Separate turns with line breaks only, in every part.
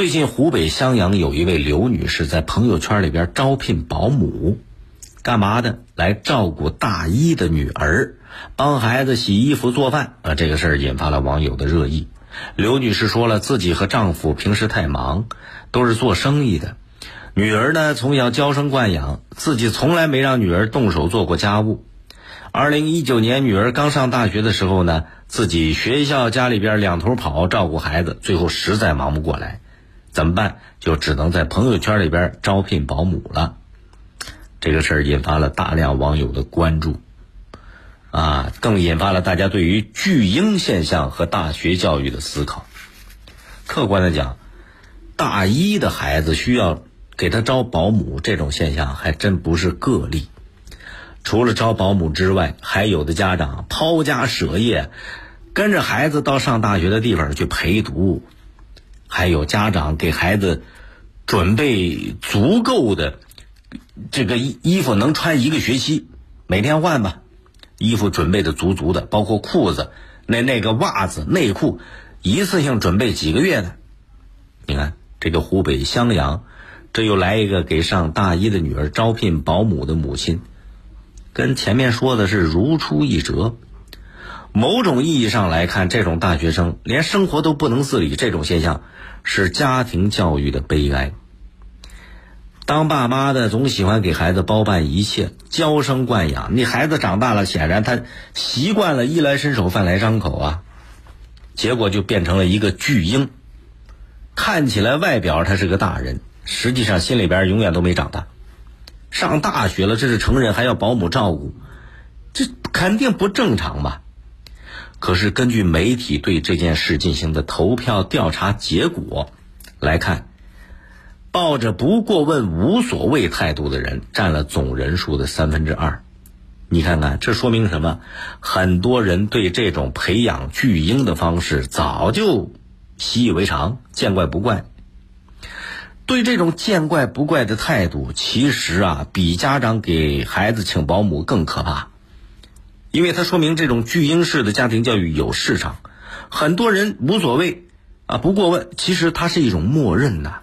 最近湖北襄阳有一位刘女士在朋友圈里边招聘保姆，干嘛的？来照顾大一的女儿，帮孩子洗衣服、做饭。啊，这个事儿引发了网友的热议。刘女士说了，自己和丈夫平时太忙，都是做生意的。女儿呢，从小娇生惯养，自己从来没让女儿动手做过家务。二零一九年，女儿刚上大学的时候呢，自己学校、家里边两头跑，照顾孩子，最后实在忙不过来，怎么办？就只能在朋友圈里边招聘保姆了。这个事儿引发了大量网友的关注，啊，更引发了大家对于巨婴现象和大学教育的思考。客观的讲，大一的孩子需要给他招保姆，这种现象还真不是个例。除了招保姆之外，还有的家长抛家舍业，跟着孩子到上大学的地方去陪读；还有家长给孩子准备足够的这个衣衣服，能穿一个学期，每天换吧。衣服准备的足足的，包括裤子、那那个袜子、内裤，一次性准备几个月的。你看，这个湖北襄阳，这又来一个给上大一的女儿招聘保姆的母亲。跟前面说的是如出一辙。某种意义上来看，这种大学生连生活都不能自理，这种现象是家庭教育的悲哀。当爸妈的总喜欢给孩子包办一切，娇生惯养。你孩子长大了，显然他习惯了衣来伸手、饭来张口啊，结果就变成了一个巨婴。看起来外表他是个大人，实际上心里边永远都没长大。上大学了，这是成人还要保姆照顾，这肯定不正常吧？可是根据媒体对这件事进行的投票调查结果来看，抱着不过问、无所谓态度的人占了总人数的三分之二。你看看，这说明什么？很多人对这种培养巨婴的方式早就习以为常，见怪不怪。对这种见怪不怪的态度，其实啊，比家长给孩子请保姆更可怕，因为它说明这种巨婴式的家庭教育有市场，很多人无所谓啊，不过问，其实它是一种默认呐。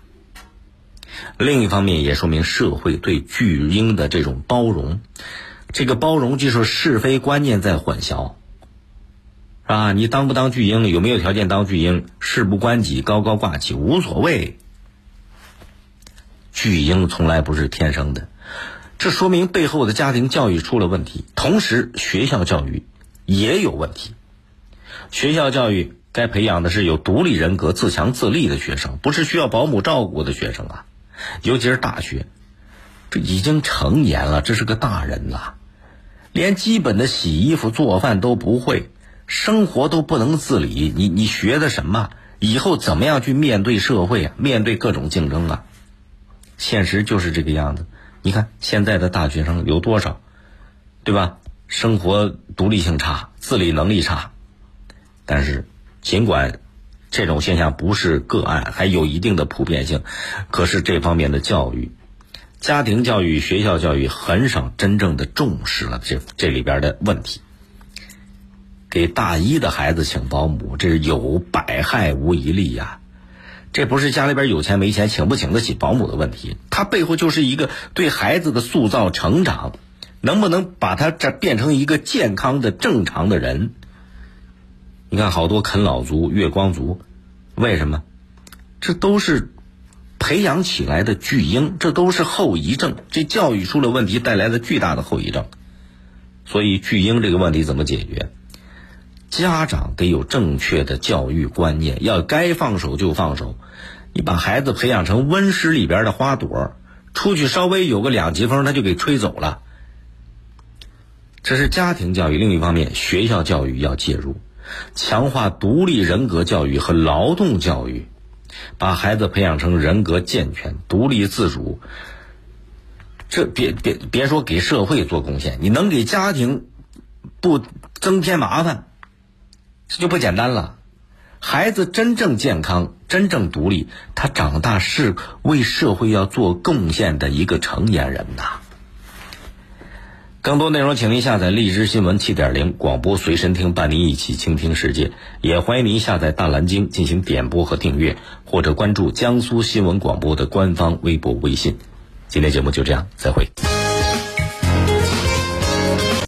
另一方面，也说明社会对巨婴的这种包容，这个包容就是是非观念在混淆，啊？你当不当巨婴，有没有条件当巨婴，事不关己，高高挂起，无所谓。巨婴从来不是天生的，这说明背后的家庭教育出了问题，同时学校教育也有问题。学校教育该培养的是有独立人格、自强自立的学生，不是需要保姆照顾的学生啊。尤其是大学，这已经成年了，这是个大人了，连基本的洗衣服、做饭都不会，生活都不能自理，你你学的什么？以后怎么样去面对社会啊？面对各种竞争啊？现实就是这个样子，你看现在的大学生有多少，对吧？生活独立性差，自理能力差。但是，尽管这种现象不是个案，还有一定的普遍性，可是这方面的教育、家庭教育、学校教育很少真正的重视了这这里边的问题。给大一的孩子请保姆，这是有百害无一利呀。这不是家里边有钱没钱请不请得起保姆的问题，它背后就是一个对孩子的塑造成长，能不能把他这变成一个健康的正常的人？你看好多啃老族、月光族，为什么？这都是培养起来的巨婴，这都是后遗症，这教育出了问题带来的巨大的后遗症。所以巨婴这个问题怎么解决？家长得有正确的教育观念，要该放手就放手。你把孩子培养成温室里边的花朵，出去稍微有个两级风，他就给吹走了。这是家庭教育。另一方面，学校教育要介入，强化独立人格教育和劳动教育，把孩子培养成人格健全、独立自主。这别别别说给社会做贡献，你能给家庭不增添麻烦？这就不简单了。孩子真正健康、真正独立，他长大是为社会要做贡献的一个成年人呐。更多内容，请您下载荔枝新闻七点零广播随身听，伴您一起倾听世界。也欢迎您下载大蓝鲸进行点播和订阅，或者关注江苏新闻广播的官方微博、微信。今天节目就这样，再会。